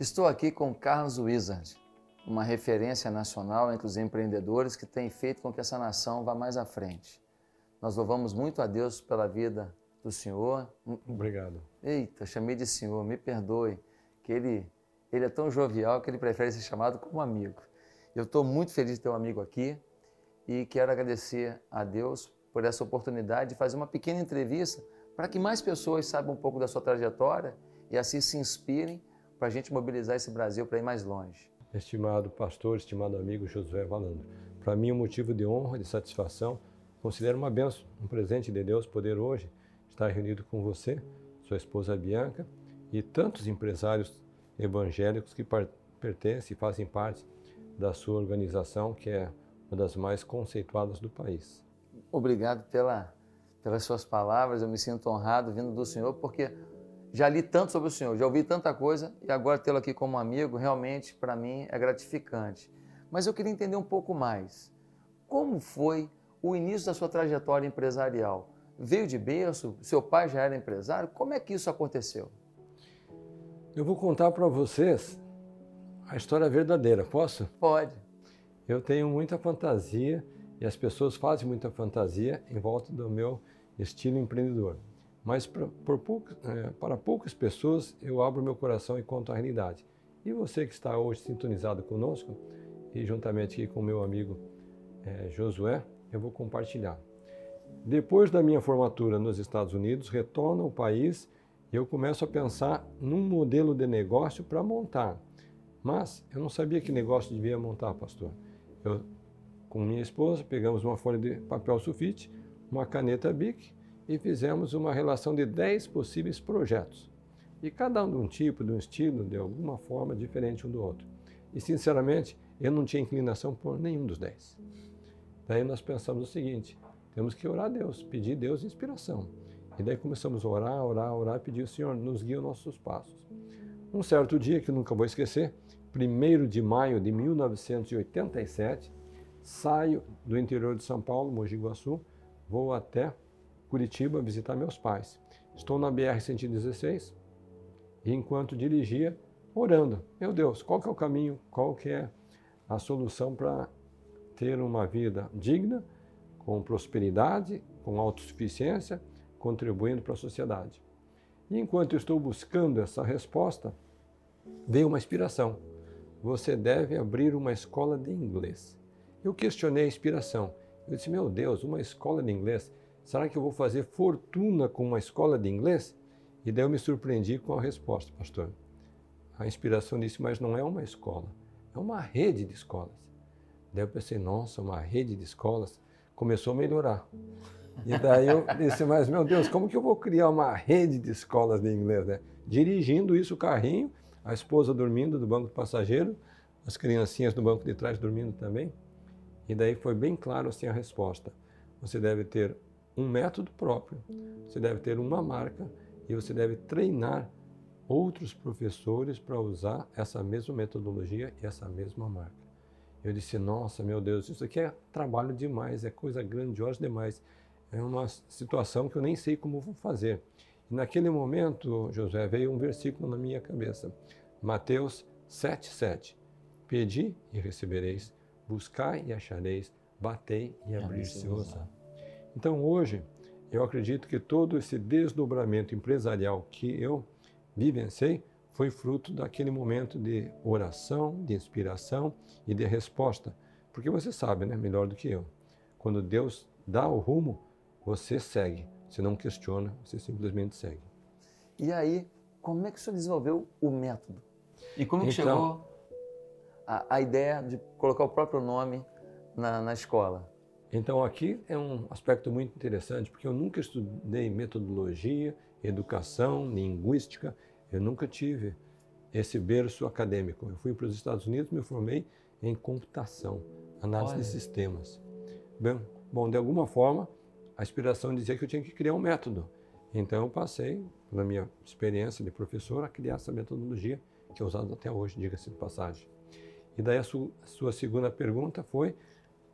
Estou aqui com Carlos Wizard, uma referência nacional entre os empreendedores que tem feito com que essa nação vá mais à frente. Nós louvamos muito a Deus pela vida do senhor. Obrigado. Eita, chamei de senhor, me perdoe, que ele, ele é tão jovial que ele prefere ser chamado como amigo. Eu estou muito feliz de ter um amigo aqui e quero agradecer a Deus por essa oportunidade de fazer uma pequena entrevista para que mais pessoas saibam um pouco da sua trajetória e assim se inspirem para a gente mobilizar esse Brasil para ir mais longe. Estimado pastor, estimado amigo Josué Valandro, para mim é um motivo de honra, de satisfação, considero uma benção, um presente de Deus poder hoje estar reunido com você, sua esposa Bianca e tantos empresários evangélicos que pertencem e fazem parte da sua organização, que é uma das mais conceituadas do país. Obrigado pela, pelas suas palavras, eu me sinto honrado vindo do Senhor, porque já li tanto sobre o Senhor, já ouvi tanta coisa e agora tê-lo aqui como amigo, realmente para mim é gratificante. Mas eu queria entender um pouco mais. Como foi o início da sua trajetória empresarial? Veio de berço? Seu pai já era empresário? Como é que isso aconteceu? Eu vou contar para vocês a história verdadeira, posso? Pode. Eu tenho muita fantasia e as pessoas fazem muita fantasia em volta do meu estilo empreendedor. Mas para, poucas, é, para poucas pessoas eu abro meu coração e conto a realidade. E você que está hoje sintonizado conosco, e juntamente aqui com meu amigo é, Josué, eu vou compartilhar. Depois da minha formatura nos Estados Unidos, retorno ao país e eu começo a pensar num modelo de negócio para montar. Mas eu não sabia que negócio devia montar, pastor. Eu, com minha esposa, pegamos uma folha de papel sulfite, uma caneta Bic e fizemos uma relação de 10 possíveis projetos. E cada um de um tipo, de um estilo, de alguma forma diferente um do outro. E sinceramente, eu não tinha inclinação por nenhum dos 10. Daí nós pensamos o seguinte: temos que orar a Deus, pedir a Deus inspiração. E daí começamos a orar, orar, orar, pedir o Senhor nos guie os nossos passos. Um certo dia que nunca vou esquecer, 1 de maio de 1987, saio do interior de São Paulo, Mogi Guaçu, vou até Curitiba visitar meus pais. Estou na BR-116 e enquanto dirigia, orando. Meu Deus, qual que é o caminho? Qual que é a solução para ter uma vida digna, com prosperidade, com autossuficiência, contribuindo para a sociedade? E enquanto estou buscando essa resposta, veio uma inspiração. Você deve abrir uma escola de inglês. Eu questionei a inspiração. Eu disse, meu Deus, uma escola de inglês? Será que eu vou fazer fortuna com uma escola de inglês? E daí eu me surpreendi com a resposta, pastor. A inspiração disse, mas não é uma escola, é uma rede de escolas. Daí eu pensei, nossa, uma rede de escolas começou a melhorar. E daí eu disse, mas meu Deus, como que eu vou criar uma rede de escolas de inglês? Né? Dirigindo isso, o carrinho, a esposa dormindo do banco do passageiro, as criancinhas no banco de trás dormindo também. E daí foi bem claro assim a resposta. Você deve ter um método próprio, você deve ter uma marca e você deve treinar outros professores para usar essa mesma metodologia e essa mesma marca. Eu disse, nossa, meu Deus, isso aqui é trabalho demais, é coisa grandiosa demais. É uma situação que eu nem sei como vou fazer. E naquele momento, José, veio um versículo na minha cabeça. Mateus 7,7. Pedi e recebereis, buscai e achareis, batei e abrir-se-vos-á. Então hoje, eu acredito que todo esse desdobramento empresarial que eu vivenciei foi fruto daquele momento de oração, de inspiração e de resposta. Porque você sabe, né, melhor do que eu, quando Deus dá o rumo, você segue. Você não questiona, você simplesmente segue. E aí, como é que o senhor desenvolveu o método? E como então, chegou a, a, ideia de colocar o próprio nome na, na escola? Então aqui é um aspecto muito interessante, porque eu nunca estudei metodologia, educação, linguística, eu nunca tive esse berço acadêmico. Eu fui para os Estados Unidos, me formei em computação, análise Olha. de sistemas. Bem, bom, de alguma forma, a inspiração dizia que eu tinha que criar um método. Então eu passei, pela minha experiência de professor, a criar essa metodologia que é usada até hoje, diga-se de passagem. E daí a, su a sua segunda pergunta foi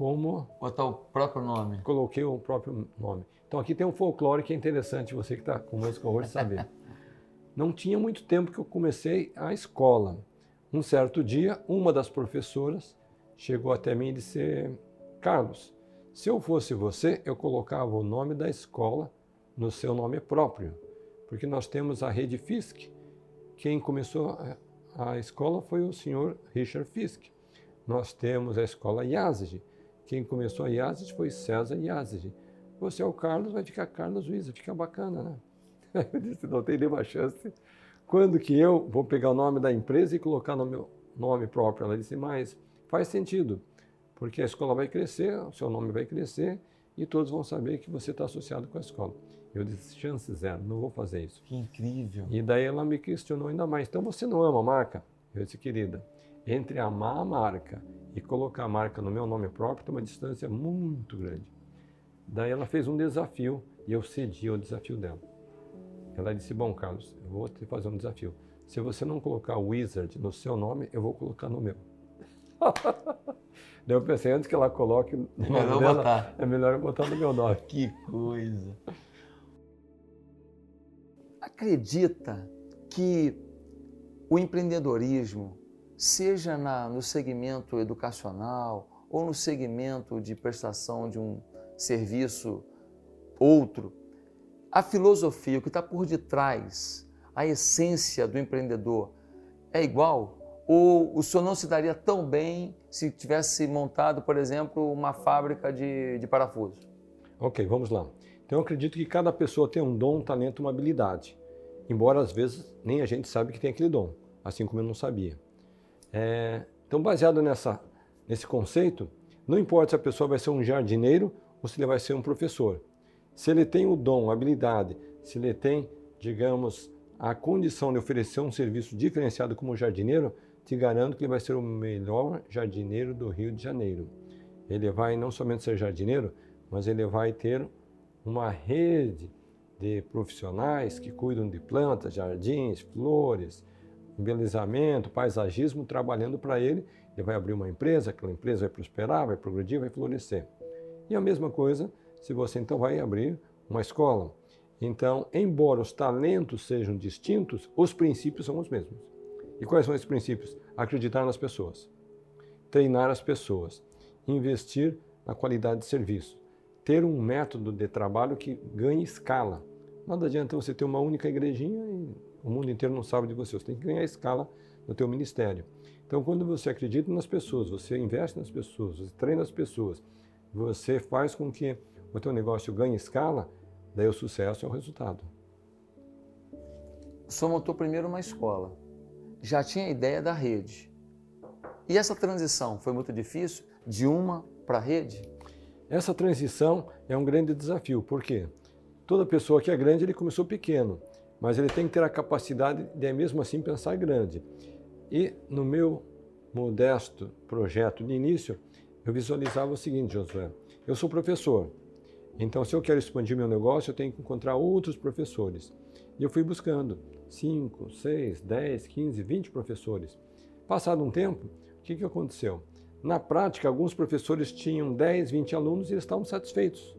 como... Botar o próprio nome. Coloquei o próprio nome. Então aqui tem um folclore que é interessante, você que está conosco hoje saber. Não tinha muito tempo que eu comecei a escola. Um certo dia, uma das professoras chegou até mim e disse: Carlos, se eu fosse você, eu colocava o nome da escola no seu nome próprio, porque nós temos a rede Fisk. Quem começou a escola foi o senhor Richard Fisk. Nós temos a escola Yazid. Quem começou a Yazid foi César Yazid. Você é o Carlos, vai ficar Carlos Luiza, fica bacana, né? Eu disse, não tem nenhuma chance. Quando que eu vou pegar o nome da empresa e colocar no meu nome próprio? Ela disse, mas faz sentido, porque a escola vai crescer, o seu nome vai crescer e todos vão saber que você está associado com a escola. Eu disse, chance zero, não vou fazer isso. Que incrível. E daí ela me questionou ainda mais. Então você não ama a marca? Eu disse, querida, entre amar a marca e colocar a marca no meu nome próprio tem uma distância muito grande. Daí ela fez um desafio e eu cedi ao desafio dela. Ela disse, bom, Carlos, eu vou te fazer um desafio. Se você não colocar Wizard no seu nome, eu vou colocar no meu. Daí eu pensei, antes que ela coloque no É nome melhor dela, botar. é melhor eu botar no meu nome. Que coisa. Acredita que o empreendedorismo, seja na, no segmento educacional ou no segmento de prestação de um serviço outro, a filosofia, o que está por detrás, a essência do empreendedor é igual? Ou o senhor não se daria tão bem se tivesse montado, por exemplo, uma fábrica de, de parafuso? Ok, vamos lá. Então eu acredito que cada pessoa tem um dom, um talento, uma habilidade. Embora às vezes nem a gente sabe que tem aquele dom, assim como eu não sabia. É, então, baseado nessa, nesse conceito, não importa se a pessoa vai ser um jardineiro ou se ele vai ser um professor. Se ele tem o dom, a habilidade, se ele tem, digamos, a condição de oferecer um serviço diferenciado como jardineiro, te garanto que ele vai ser o melhor jardineiro do Rio de Janeiro. Ele vai não somente ser jardineiro, mas ele vai ter uma rede de profissionais que cuidam de plantas, jardins, flores, embelezamento, paisagismo, trabalhando para ele. Ele vai abrir uma empresa, aquela empresa vai prosperar, vai progredir, vai florescer. E a mesma coisa se você então vai abrir uma escola. Então, embora os talentos sejam distintos, os princípios são os mesmos. E quais são esses princípios? Acreditar nas pessoas, treinar as pessoas, investir na qualidade de serviço, ter um método de trabalho que ganhe escala. Nada adianta você ter uma única igrejinha e o mundo inteiro não sabe de você. Você tem que ganhar escala no teu ministério. Então, quando você acredita nas pessoas, você investe nas pessoas, você treina as pessoas, você faz com que o teu negócio ganhe escala, daí o sucesso é o resultado. O senhor montou primeiro uma escola, já tinha a ideia da rede. E essa transição foi muito difícil de uma para a rede? Essa transição é um grande desafio, por quê? Toda pessoa que é grande, ele começou pequeno, mas ele tem que ter a capacidade de, mesmo assim, pensar grande. E no meu modesto projeto de início, eu visualizava o seguinte, Josué: eu sou professor, então se eu quero expandir meu negócio, eu tenho que encontrar outros professores. E eu fui buscando 5, 6, 10, 15, 20 professores. Passado um tempo, o que, que aconteceu? Na prática, alguns professores tinham 10, 20 alunos e eles estavam satisfeitos.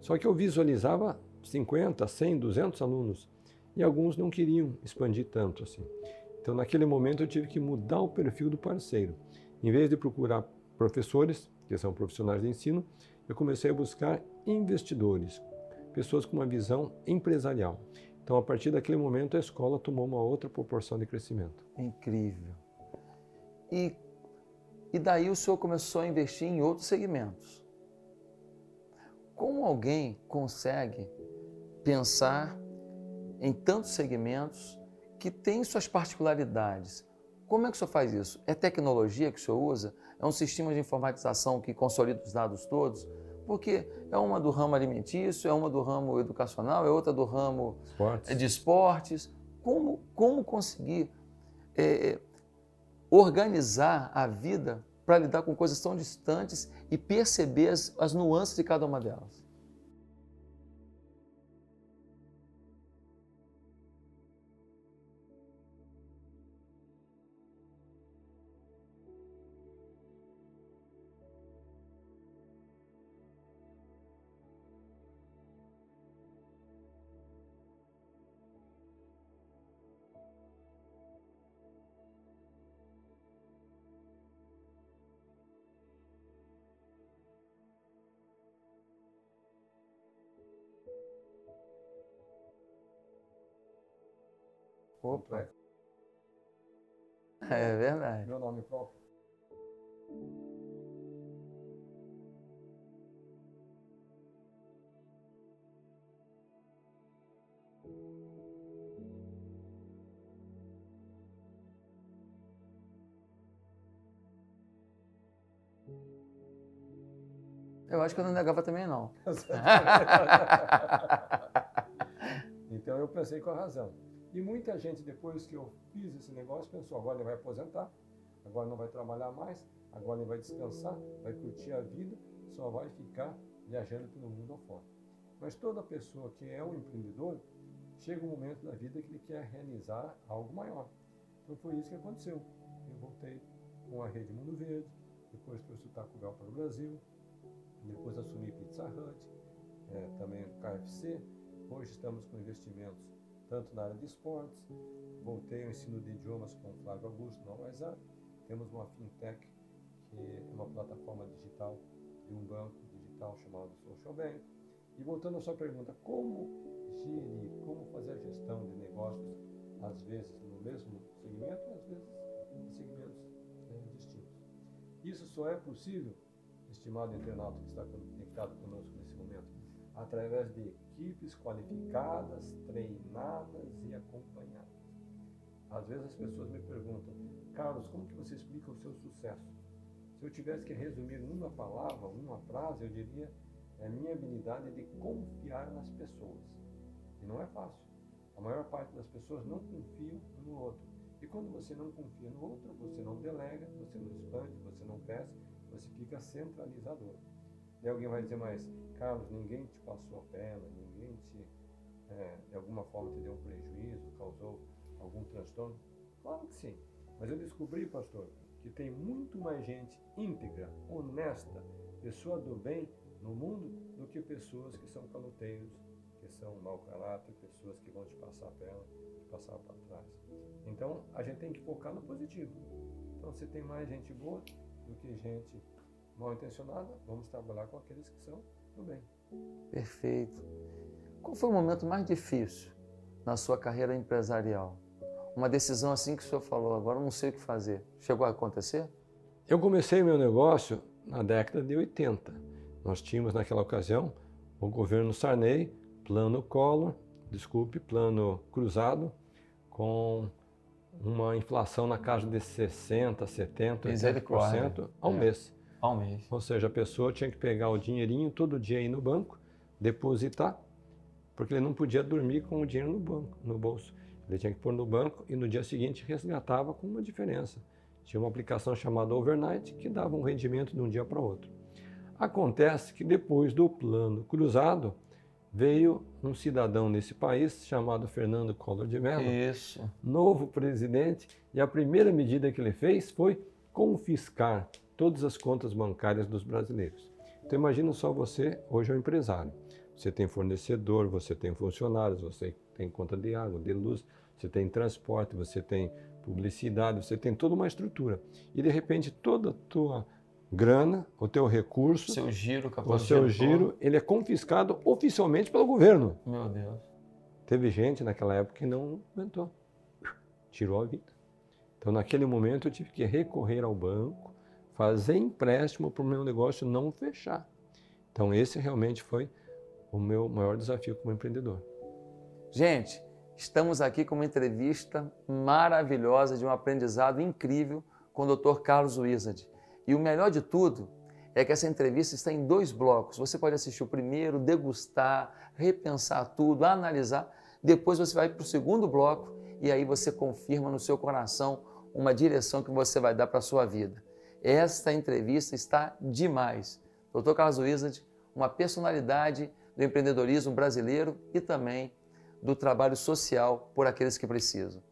Só que eu visualizava 50, 100, 200 alunos e alguns não queriam expandir tanto assim. Então, naquele momento, eu tive que mudar o perfil do parceiro. Em vez de procurar professores, que são profissionais de ensino, eu comecei a buscar investidores, pessoas com uma visão empresarial. Então, a partir daquele momento, a escola tomou uma outra proporção de crescimento. Incrível. E, e daí o senhor começou a investir em outros segmentos. Como alguém consegue pensar em tantos segmentos que têm suas particularidades? Como é que o senhor faz isso? É tecnologia que o senhor usa? É um sistema de informatização que consolida os dados todos? Porque é uma do ramo alimentício, é uma do ramo educacional, é outra do ramo Esportes. de esportes. Como, como conseguir é, organizar a vida para lidar com coisas tão distantes e perceber as, as nuances de cada uma delas? Opa. É verdade. Meu nome próprio. Eu acho que eu não negava também, não. então eu pensei com a razão. E muita gente, depois que eu fiz esse negócio, pensou: agora ele vai aposentar, agora não vai trabalhar mais, agora ele vai descansar, vai curtir a vida, só vai ficar viajando pelo mundo afora. Mas toda pessoa que é um empreendedor, chega um momento da vida que ele quer realizar algo maior. Então foi isso que aconteceu. Eu voltei com a rede Mundo Verde, depois trouxe o Taco Bell para o Brasil, depois assumi Pizza Hut, é, também KFC. Hoje estamos com investimentos tanto na área de esportes, voltei ao ensino de idiomas com o Flávio Augusto no WhatsApp. Temos uma fintech, que é uma plataforma digital de um banco digital chamado Social Bank. E voltando à sua pergunta, como gerir, como fazer a gestão de negócios, às vezes no mesmo segmento, às vezes em segmentos é, distintos. Isso só é possível estimado internauta que está conectado conosco nesse momento, através de equipes qualificadas, treinadas e acompanhadas. Às vezes as pessoas me perguntam, Carlos, como que você explica o seu sucesso? Se eu tivesse que resumir numa palavra, numa frase, eu diria é a minha habilidade de confiar nas pessoas. E não é fácil. A maior parte das pessoas não confiam no outro. E quando você não confia no outro, você não delega, você não expande, você não cresce, você fica centralizador. E alguém vai dizer, mas Carlos, ninguém te passou a perna, ninguém te, é, de alguma forma te deu um prejuízo, causou algum transtorno? Claro que sim. Mas eu descobri, pastor, que tem muito mais gente íntegra, honesta, pessoa do bem no mundo do que pessoas que são caloteiros, que são mau caráter, pessoas que vão te passar a perna, te passar para trás. Então, a gente tem que focar no positivo. Então, se tem mais gente boa, do que gente mal intencionada, vamos trabalhar com aqueles que são do bem. Perfeito. Qual foi o momento mais difícil na sua carreira empresarial? Uma decisão assim que o senhor falou, agora não sei o que fazer. Chegou a acontecer? Eu comecei meu negócio na década de 80. Nós tínhamos naquela ocasião o governo Sarney, plano Collor, desculpe, plano cruzado, com uma inflação na casa de 60%, 70%, 80% ao é. mês. Ao mês. Ou seja, a pessoa tinha que pegar o dinheirinho todo dia aí no banco, depositar, porque ele não podia dormir com o dinheiro no banco, no bolso. Ele tinha que pôr no banco e no dia seguinte resgatava com uma diferença. Tinha uma aplicação chamada Overnight que dava um rendimento de um dia para outro. Acontece que depois do plano cruzado, veio um cidadão nesse país chamado Fernando Collor de Mello, Isso. novo presidente, e a primeira medida que ele fez foi confiscar todas as contas bancárias dos brasileiros. Então imagina só você, hoje é um empresário. Você tem fornecedor, você tem funcionários, você tem conta de água, de luz, você tem transporte, você tem publicidade, você tem toda uma estrutura. E de repente toda a tua grana, o teu recurso, seu giro, o seu giro, ele é confiscado oficialmente pelo governo. Meu Deus. Teve gente naquela época que não aguentou, tirou a vida. Então, naquele momento, eu tive que recorrer ao banco, fazer empréstimo para o meu negócio não fechar. Então, esse realmente foi o meu maior desafio como empreendedor. Gente, estamos aqui com uma entrevista maravilhosa de um aprendizado incrível com o Dr. Carlos Wizard. E o melhor de tudo é que essa entrevista está em dois blocos. Você pode assistir o primeiro, degustar, repensar tudo, analisar. Depois você vai para o segundo bloco e aí você confirma no seu coração uma direção que você vai dar para a sua vida. Esta entrevista está demais. Dr. Carlos Wizard, uma personalidade do empreendedorismo brasileiro e também do trabalho social por aqueles que precisam.